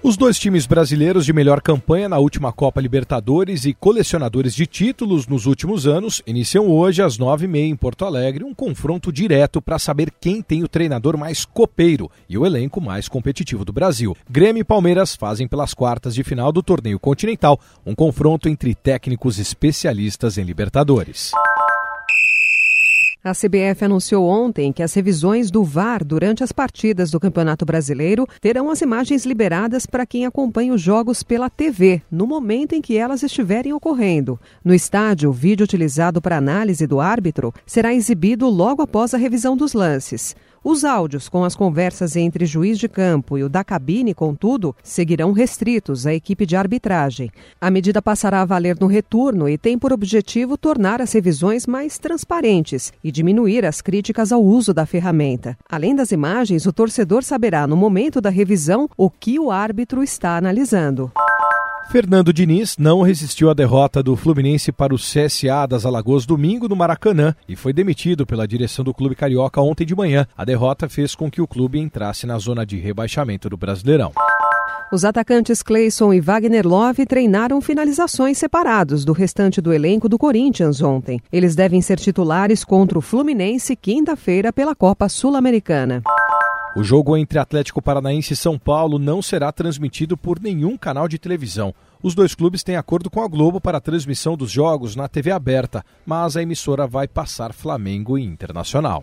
Os dois times brasileiros de melhor campanha na última Copa Libertadores e colecionadores de títulos nos últimos anos iniciam hoje às nove e meia em Porto Alegre um confronto direto para saber quem tem o treinador mais copeiro e o elenco mais competitivo do Brasil. Grêmio e Palmeiras fazem pelas quartas de final do torneio continental um confronto entre técnicos especialistas em Libertadores. A CBF anunciou ontem que as revisões do VAR durante as partidas do Campeonato Brasileiro terão as imagens liberadas para quem acompanha os jogos pela TV, no momento em que elas estiverem ocorrendo. No estádio, o vídeo utilizado para análise do árbitro será exibido logo após a revisão dos lances. Os áudios com as conversas entre juiz de campo e o da cabine, contudo, seguirão restritos à equipe de arbitragem. A medida passará a valer no retorno e tem por objetivo tornar as revisões mais transparentes e diminuir as críticas ao uso da ferramenta. Além das imagens, o torcedor saberá no momento da revisão o que o árbitro está analisando. Fernando Diniz não resistiu à derrota do Fluminense para o CSA das Alagoas domingo no Maracanã e foi demitido pela direção do clube carioca ontem de manhã. A derrota fez com que o clube entrasse na zona de rebaixamento do Brasileirão. Os atacantes Cleison e Wagner Love treinaram finalizações separados do restante do elenco do Corinthians ontem. Eles devem ser titulares contra o Fluminense quinta-feira pela Copa Sul-Americana. O jogo entre Atlético Paranaense e São Paulo não será transmitido por nenhum canal de televisão. Os dois clubes têm acordo com a Globo para a transmissão dos jogos na TV aberta, mas a emissora vai passar Flamengo e Internacional.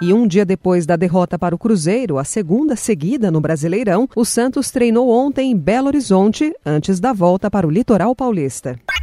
E um dia depois da derrota para o Cruzeiro, a segunda seguida no Brasileirão, o Santos treinou ontem em Belo Horizonte, antes da volta para o litoral paulista.